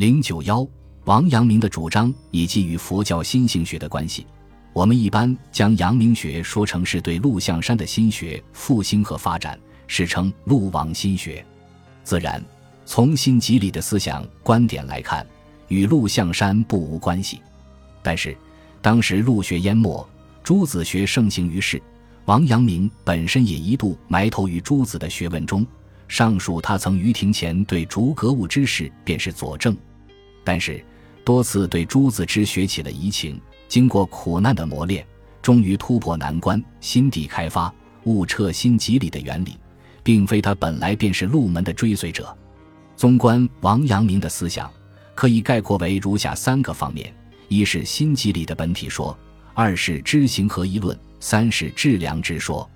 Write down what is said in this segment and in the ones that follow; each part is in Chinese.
零九幺，王阳明的主张以及与佛教心性学的关系。我们一般将阳明学说成是对陆象山的心学复兴和发展，史称陆王心学。自然，从心即理的思想观点来看，与陆象山不无关系。但是，当时陆学淹没，朱子学盛行于世，王阳明本身也一度埋头于朱子的学问中。上述他曾于庭前对逐格物之事便是佐证。但是，多次对朱子之学起了疑情，经过苦难的磨练，终于突破难关，心地开发，悟彻心即理的原理，并非他本来便是入门的追随者。纵观王阳明的思想，可以概括为如下三个方面：一是心即理的本体说；二是知行合一论；三是致良知说。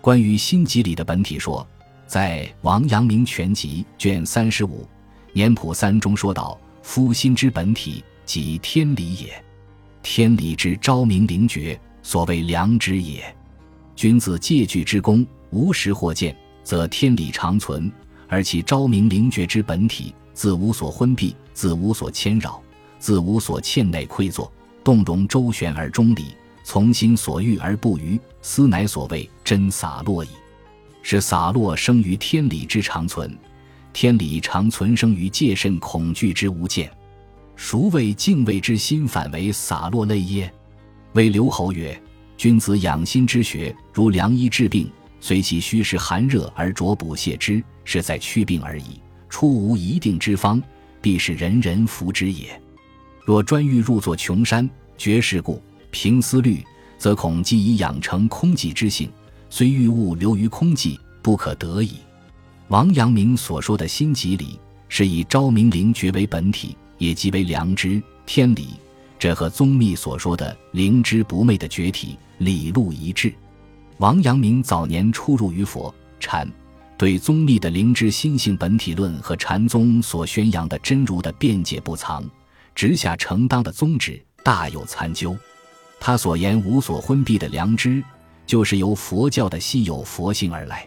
关于心即理的本体说，在《王阳明全集》卷三十五年谱三中说道。夫心之本体，即天理也。天理之昭明灵觉，所谓良知也。君子戒惧之功，无时或见，则天理长存；而其昭明灵觉之本体，自无所昏蔽，自无所牵扰，自无所欠内愧作，动容周旋而中理，从心所欲而不逾，斯乃所谓真洒落矣。是洒落生于天理之长存。天理常存生于戒慎恐惧之无间，孰谓敬畏之心反为洒落泪耶？为刘侯曰：“君子养心之学，如良医治病，随其虚实寒热而着补泻之，是在祛病而已。出无一定之方，必是人人服之也。若专欲入作穷山，绝世故，凭思虑，则恐既已养成空寂之性，虽欲物流于空寂，不可得矣。”王阳明所说的心即理，是以昭明灵觉为本体，也即为良知、天理。这和宗密所说的灵知不昧的觉体理路一致。王阳明早年出入于佛禅，对宗密的灵知心性本体论和禅宗所宣扬的真如的辩解不藏、直下承当的宗旨大有参究。他所言无所昏蔽的良知，就是由佛教的稀有佛性而来。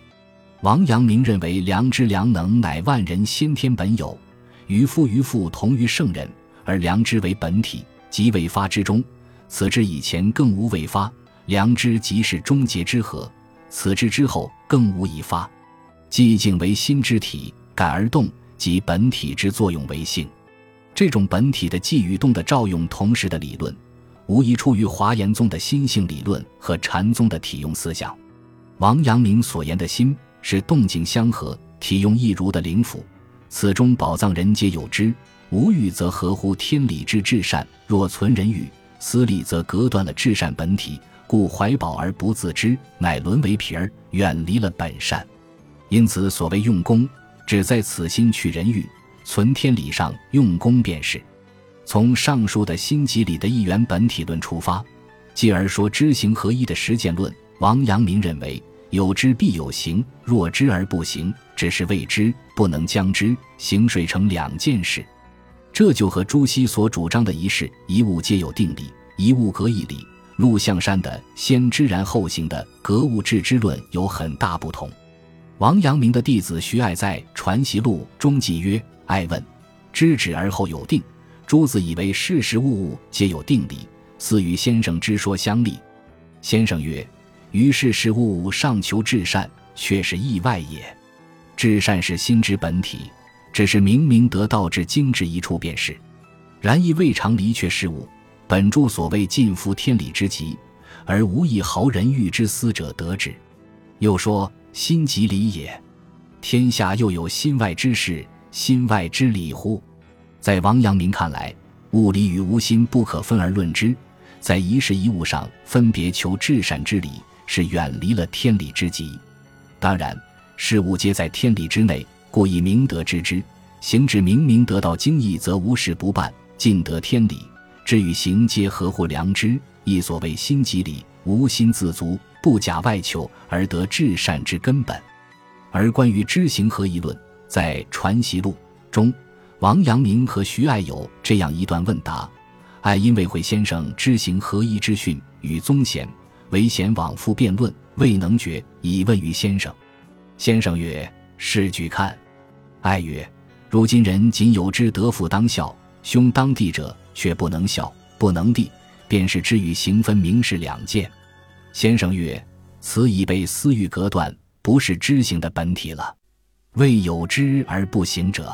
王阳明认为，良知良能乃万人先天本有，于夫于父同于圣人，而良知为本体，即未发之中。此之以前更无未发，良知即是终结之和；此之之后更无已发。寂静为心之体，感而动，即本体之作用为性。这种本体的寂与动的照用同时的理论，无疑出于华严宗的心性理论和禅宗的体用思想。王阳明所言的心。是动静相合、体用一如的灵符，此中宝藏人皆有之。无欲则合乎天理之至善，若存人欲，私利则隔断了至善本体，故怀宝而不自知，乃沦为皮儿，远离了本善。因此，所谓用功，只在此心去人欲，存天理上用功便是。从上述的心即理的一元本体论出发，继而说知行合一的实践论。王阳明认为。有知必有行，若知而不行，只是未知，不能将知行水成两件事。这就和朱熹所主张的一事一物皆有定理，一物格一理，陆象山的先知然后行的格物致知论有很大不同。王阳明的弟子徐爱在《传习录》中记曰：“爱问，知止而后有定。朱子以为事事物物皆有定理，似与先生之说相立。”先生曰。于是事物上求至善，却是意外也。至善是心之本体，只是明明得道之精致一处便是。然亦未尝离却事物。本著所谓尽夫天理之极，而无一毫人欲之思者得之。又说心即理也。天下又有心外之事，心外之理乎？在王阳明看来，物理与无心不可分而论之，在一事一物上分别求至善之理。是远离了天理之极，当然事物皆在天理之内，故以明德知之。行至明明得到精义，则无事不办，尽得天理。知与行皆合乎良知，亦所谓心即理，无心自足，不假外求而得至善之根本。而关于知行合一论，在《传习录》中，王阳明和徐爱有这样一段问答：爱因为会先生知行合一之训与宗贤。唯贤往复辩论，未能决，以问于先生。先生曰：“试举看。”爱曰：“如今人仅有之得父当孝，兄当弟者，却不能孝，不能弟，便是知与行分明是两件。先生曰：“此已被私欲隔断，不是知行的本体了。未有知而不行者，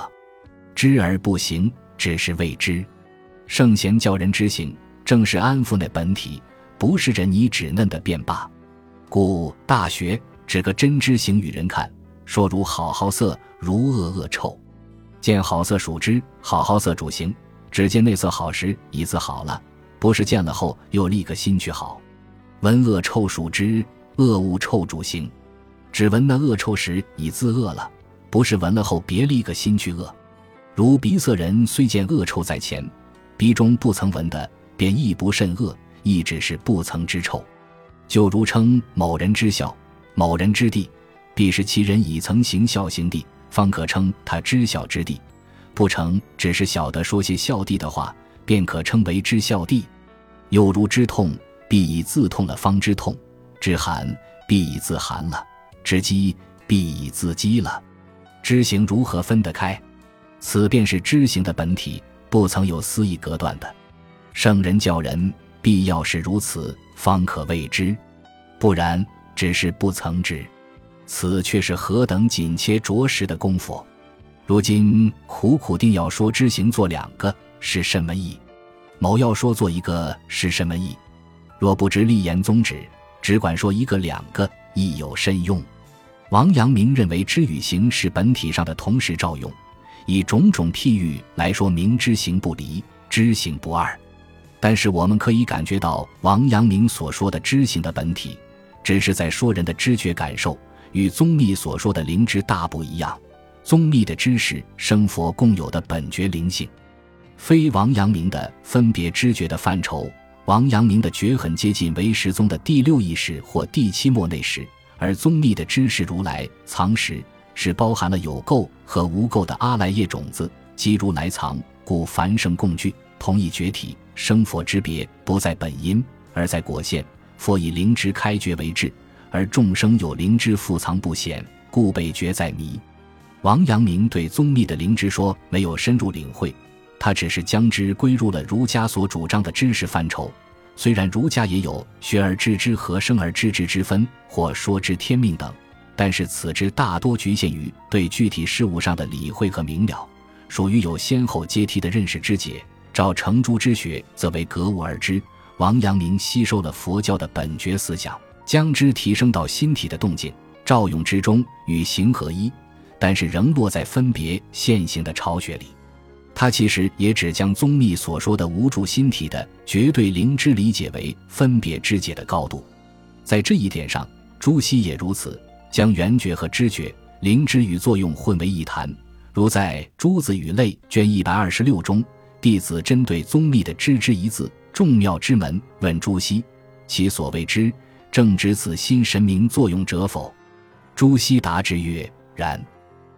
知而不行，只是未知。圣贤教人知行，正是安抚那本体，不是这泥纸嫩的便罢。故《大学》指个真知行与人看，说如好好色，如恶恶臭。见好色属知，好好色主行。只见内色好时，已自好了；不是见了后又立个心去好。闻恶臭属知，恶物臭主行。只闻那恶臭时，已自恶了；不是闻了后别立个心去恶。如鼻色人虽见恶臭在前，鼻中不曾闻的，便亦不甚恶，亦只是不曾知臭。就如称某人知孝，某人知地，必是其人已曾行孝行地。方可称他知孝之地，不成只是晓得说些孝弟的话，便可称为知孝弟。又如知痛，必以自痛了方知痛；知寒，必以自寒了；知饥，必以自饥了。知行如何分得开？此便是知行的本体，不曾有私意隔断的。圣人教人，必要是如此，方可谓知；不然，只是不曾知。此却是何等紧切着实的功夫！如今苦苦定要说知行做两个，是什么意？某要说做一个，是什么意？若不知立言宗旨，只管说一个两个，亦有甚用？王阳明认为知与行是本体上的同时照用，以种种譬喻来说明知行不离，知行不二。但是我们可以感觉到，王阳明所说的知行的本体，只是在说人的知觉感受。与宗密所说的灵知大不一样，宗密的知识生佛共有的本觉灵性，非王阳明的分别知觉的范畴。王阳明的觉很接近唯识宗的第六意识或第七末内识，而宗密的知识如来藏识是包含了有垢和无垢的阿赖耶种子，即如来藏，故凡圣共具，同一觉体生佛之别不在本因，而在果现。佛以灵知开觉为智。而众生有灵知复藏不显，故被觉在迷。王阳明对宗密的灵知说没有深入领会，他只是将之归入了儒家所主张的知识范畴。虽然儒家也有学而知之和生而知之之分，或说知天命等，但是此之大多局限于对具体事物上的理会和明了，属于有先后阶梯的认识之解。照程朱之学，则为格物而知。王阳明吸收了佛教的本觉思想。将之提升到心体的动静照用之中，与形合一，但是仍落在分别现行的巢穴里。他其实也只将宗密所说的无助心体的绝对灵知理解为分别知解的高度。在这一点上，朱熹也如此，将缘觉和知觉、灵知与作用混为一谈。如在《朱子语类》卷一百二十六中，弟子针对宗密的“知之”一字，众妙之门，问朱熹：其所谓知？正知此心神明作用者否？朱熹答之曰：然。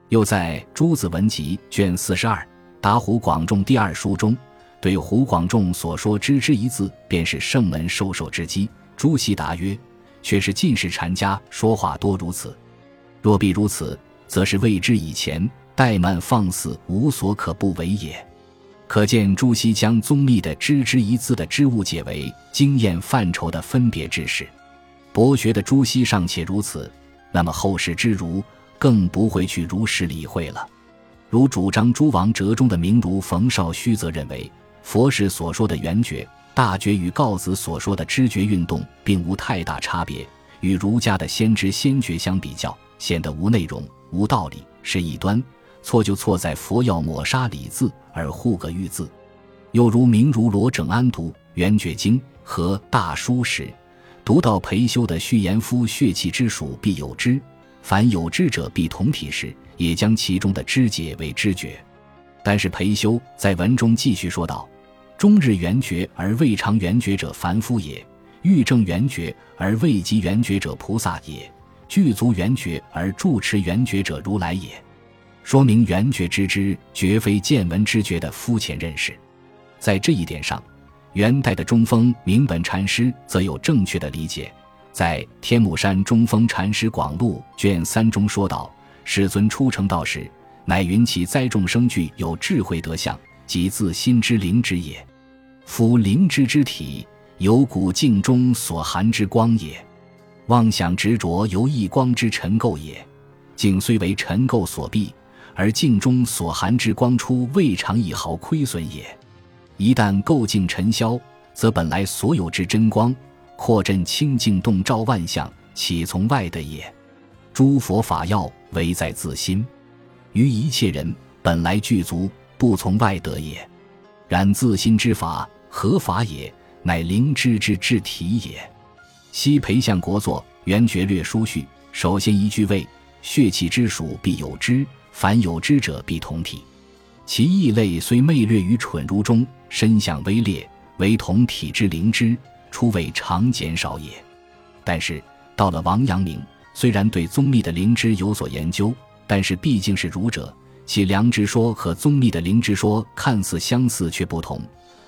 又在《朱子文集》卷四十二《答胡广仲第二书》中，对胡广仲所说“知之”一字，便是圣门授受之机。朱熹答曰：却是进士禅家说话多如此。若必如此，则是未知以前怠慢放肆，无所可不为也。可见朱熹将宗密的“知之”一字的知物解为经验范畴的分别知识。博学的朱熹尚且如此，那么后世之儒更不会去如实理会了。如主张诸王折中的名儒冯绍虚则认为，佛世所说的圆觉、大觉与告子所说的知觉运动并无太大差别，与儒家的先知先觉相比较，显得无内容、无道理，是异端。错就错在佛要抹杀理字而护个欲字。又如名儒罗整安读《圆觉经》和《大书》时。读到裴修的序言夫血气之属必有知，凡有知者必同体时，也将其中的知解为知觉。但是裴修在文中继续说道：“终日圆觉而未尝圆觉者凡夫也；欲正圆觉而未及圆觉者菩萨也；具足圆觉而住持圆觉者如来也。”说明圆觉之知绝非见闻知觉的肤浅认识。在这一点上。元代的中峰明本禅师则有正确的理解，在《天目山中峰禅师广录》卷三中说道：“世尊出成道时，乃云其栽众生具有智慧德相，即自心之灵之也。夫灵之之体，有古镜中所含之光也。妄想执着由一光之尘垢也。镜虽为尘垢所蔽，而镜中所含之光出，未尝一毫亏损也。一旦垢镜尘消，则本来所有之真光，扩振清净，洞照万象，岂从外的也？诸佛法要，唯在自心。于一切人本来具足，不从外得也。然自心之法，何法也？乃灵知之至体也。昔裴相国作《圆觉略书序》，首先一句谓：“血气之属必有之，凡有知者必同体。其异类虽昧略于蠢儒中，身相微劣，唯同体之灵之，初未常减少也。”但是到了王阳明，虽然对宗密的灵知有所研究。但是毕竟是儒者，其良知说和宗密的灵知说看似相似却不同。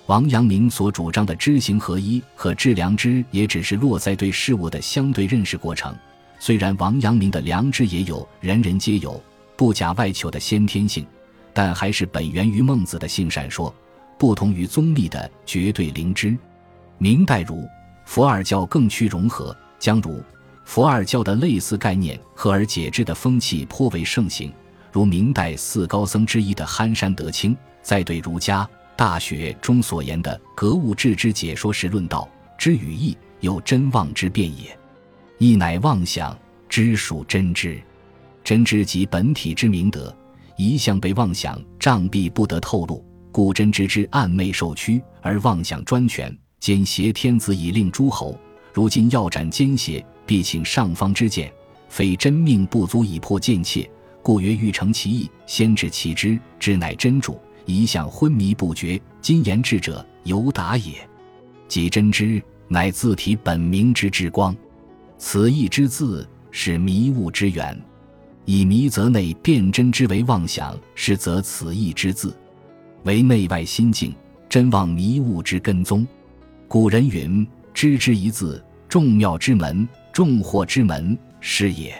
王阳明所主张的知行合一和致良知，也只是落在对事物的相对认识过程。虽然王阳明的良知也有人人皆有、不假外求的先天性，但还是本源于孟子的性善说，不同于宗立的绝对灵知。明代儒、佛二教更趋融合，将儒。佛二教的类似概念合而解之的风气颇为盛行，如明代四高僧之一的憨山德清，在对儒家《大学》中所言的格物致知解说时论道：“知与义，有真妄之辩也。义乃妄想，知属真知。真知即本体之明德，一向被妄想障蔽，不得透露，故真知之暗昧受屈，而妄想专权，兼挟天子以令诸侯。如今要斩奸邪。”必请上方之剑，非真命不足以破剑切，故曰欲成其意，先治其知，知乃真主。一向昏迷不觉，今言智者犹达也。即真知，乃自体本明之之光。此意之字，是迷雾之源。以迷则内，辨真之为妄想，实则此意之字，为内外心境真妄迷悟之根宗。古人云：“知之一字，众妙之门。”众祸之门是也。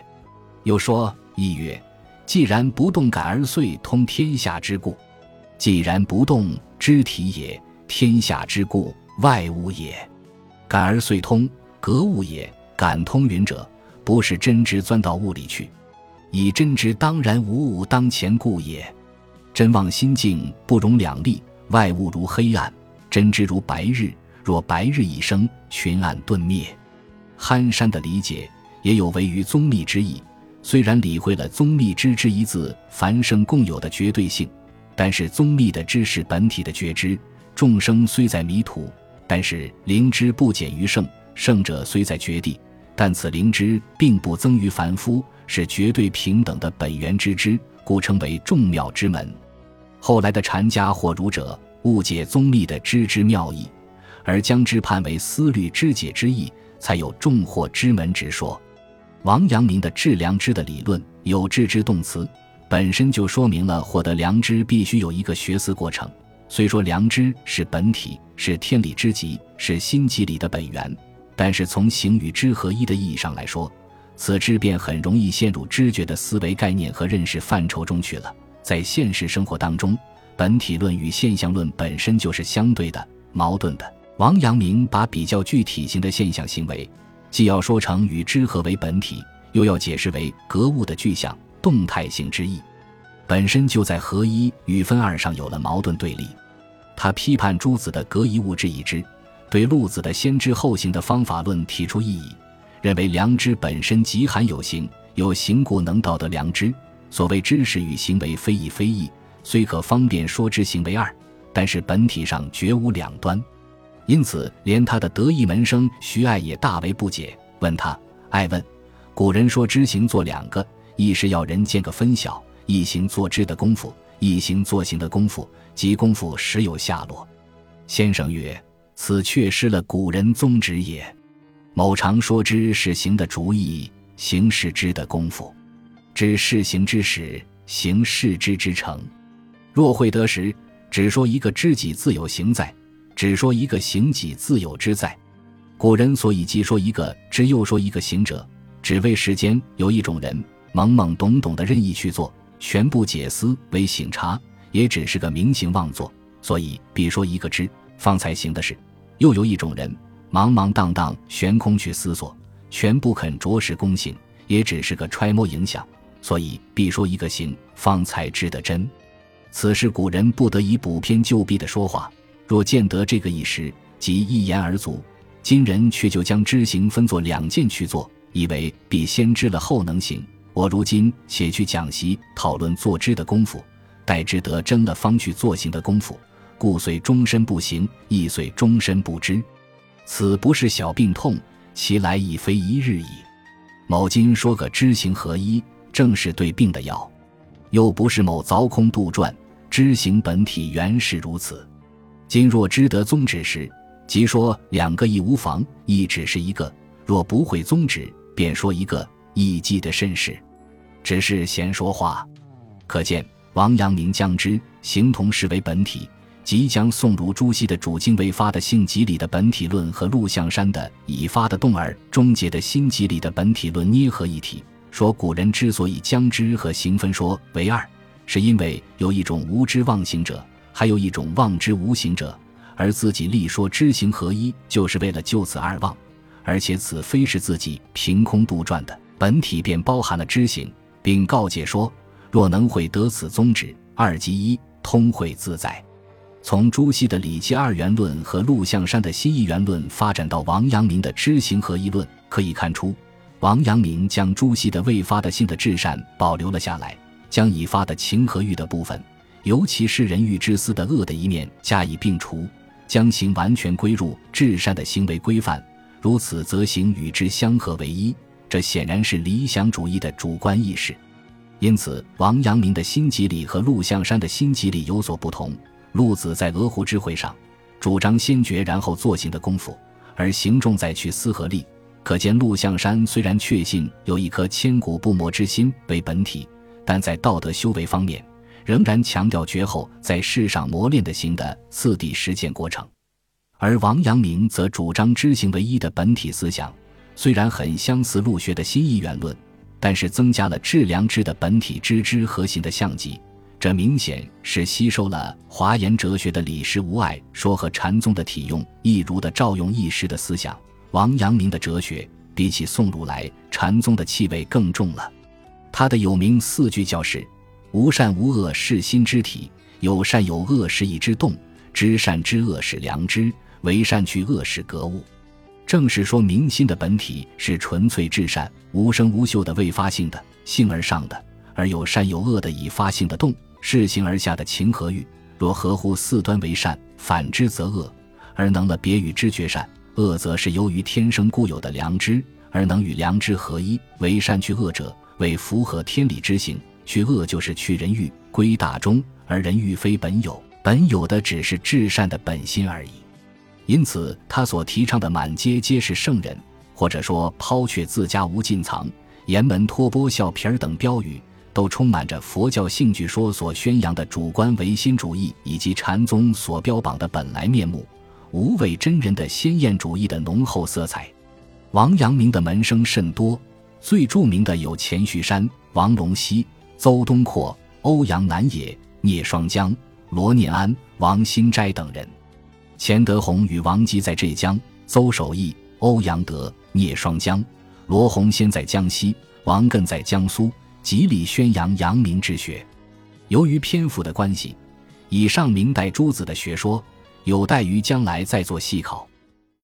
又说亦曰：既然不动感而遂通天下之故，既然不动知体也，天下之故外物也。感而遂通，格物也。感通云者，不是真知钻到物里去，以真知当然无物当前故也。真妄心境不容两立，外物如黑暗，真知如白日。若白日一生，群暗顿灭。憨山的理解也有违于宗密之意，虽然理会了宗密之之一字凡生共有的绝对性，但是宗密的知识本体的觉知，众生虽在迷途，但是灵知不减于圣，圣者虽在绝地，但此灵知并不增于凡夫，是绝对平等的本源之知，故称为众妙之门。后来的禅家或儒者误解宗密的知之妙义，而将之判为思虑知解之意。才有众惑之门之说。王阳明的致良知的理论有致之动词，本身就说明了获得良知必须有一个学思过程。虽说良知是本体，是天理之极，是心机理的本源，但是从行与知合一的意义上来说，此知便很容易陷入知觉的思维概念和认识范畴中去了。在现实生活当中，本体论与现象论本身就是相对的、矛盾的。王阳明把比较具体性的现象行为，既要说成与之合为本体，又要解释为格物的具象动态性之意，本身就在合一与分二上有了矛盾对立。他批判诸子的格一物之已知，对陆子的先知后行的方法论提出异议，认为良知本身即含有形，有形故能道德良知。所谓知识与行为非异非异，虽可方便说知行为二，但是本体上绝无两端。因此，连他的得意门生徐爱也大为不解，问他：“爱问，古人说知行做两个，一是要人间个分晓，一行做知的功夫，一行做行的功夫，即功夫实有下落。”先生曰：“此却失了古人宗旨也。某常说知是行的主意，行是知的功夫，知是行之始，行是知之成。若会得时，只说一个知己自有行在。”只说一个行己自有之在，古人所以既说一个知，又说一个行者，只为世间有一种人懵懵懂懂的任意去做，全部解思为醒察，也只是个名行妄作。所以，必说一个知方才行的事。又有一种人，茫茫荡荡悬空去思索，全不肯着实躬行，也只是个揣摩影响。所以，必说一个行方才知得真。此是古人不得已补篇就弊的说话。若见得这个一时，即一言而足。今人却就将知行分作两件去做，以为必先知了后能行。我如今且去讲习讨论做知的功夫，待知得真了方去做行的功夫，故遂终身不行，亦遂终身不知。此不是小病痛，其来亦非一日矣。某今说个知行合一，正是对病的药，又不是某凿空杜撰。知行本体原是如此。今若知得宗旨时。即说两个亦无妨，亦只是一个。若不会宗旨，便说一个，亦记得甚是。只是闲说话。可见王阳明将之形同视为本体，即将宋儒朱熹的主经未发的性即理的本体论和陆象山的已发的动而终结的心即理的本体论捏合一体。说古人之所以将知和行分说为二，是因为有一种无知妄行者，还有一种妄知无行者。而自己力说知行合一，就是为了就此二忘，而且此非是自己凭空杜撰的，本体便包含了知行，并告诫说：若能会得此宗旨，二即一，通会自在。从朱熹的《礼记二元论》和陆象山的新一元论发展到王阳明的知行合一论，可以看出，王阳明将朱熹的未发的性的至善保留了下来，将已发的情和欲的部分，尤其是人欲之私的恶的一面加以并除。将行完全归入至善的行为规范，如此则行与之相合为一，这显然是理想主义的主观意识。因此，王阳明的心即理和陆象山的心即理有所不同。陆子在鹅湖之会上主张先觉然后做行的功夫，而行重在去思和力。可见陆象山虽然确信有一颗千古不磨之心为本体，但在道德修为方面。仍然强调绝后在世上磨练的行的次第实践过程，而王阳明则主张知行为一的本体思想，虽然很相似陆学的新一元论，但是增加了致良知的本体知之和行的相即，这明显是吸收了华严哲学的理实无碍说和禅宗的体用一如的照用一时的思想。王阳明的哲学比起宋儒来，禅宗的气味更重了。他的有名四句教是。无善无恶是心之体，有善有恶是意之动。知善知恶是良知，为善去恶是格物。正是说明心的本体是纯粹至善、无声无秀的未发性的性而上的，而有善有恶的已发性的动，是形而下的情和欲。若合乎四端为善，反之则恶，而能了别与知觉善；恶则是由于天生固有的良知，而能与良知合一。为善去恶者，为符合天理之行。去恶就是去人欲归大中，而人欲非本有，本有的只是至善的本心而已。因此，他所提倡的满街皆是圣人，或者说抛却自家无尽藏、严门托钵笑皮儿等标语，都充满着佛教性具说所宣扬的主观唯心主义，以及禅宗所标榜的本来面目无畏真人的鲜艳主义的浓厚色彩。王阳明的门生甚多，最著名的有钱旭山、王龙溪。邹东阔、欧阳南野、聂双江、罗念安、王新斋等人，钱德洪与王基在浙江，邹守义、欧阳德、聂双江、罗洪先在江西，王艮在江苏，极力宣扬阳明之学。由于篇幅的关系，以上明代诸子的学说有待于将来再做细考。